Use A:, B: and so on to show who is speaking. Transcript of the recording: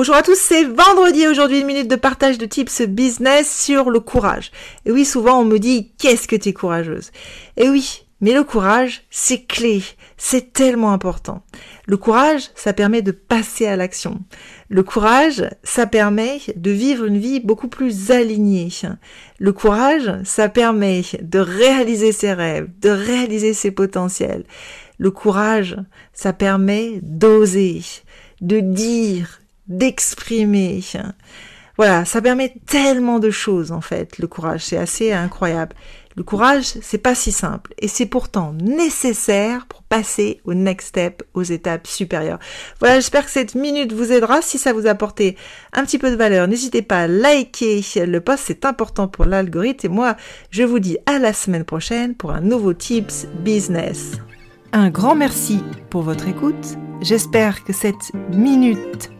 A: Bonjour à tous, c'est vendredi aujourd'hui, une minute de partage de tips business sur le courage. Et oui, souvent on me dit qu'est-ce que tu es courageuse? Et oui, mais le courage, c'est clé, c'est tellement important. Le courage, ça permet de passer à l'action. Le courage, ça permet de vivre une vie beaucoup plus alignée. Le courage, ça permet de réaliser ses rêves, de réaliser ses potentiels. Le courage, ça permet d'oser, de dire, d'exprimer. Voilà, ça permet tellement de choses en fait, le courage, c'est assez incroyable. Le courage, c'est pas si simple et c'est pourtant nécessaire pour passer au next step, aux étapes supérieures. Voilà, j'espère que cette minute vous aidera. Si ça vous a apporté un petit peu de valeur, n'hésitez pas à liker le post, c'est important pour l'algorithme. Et moi, je vous dis à la semaine prochaine pour un nouveau Tips Business. Un grand merci pour votre écoute. J'espère que cette minute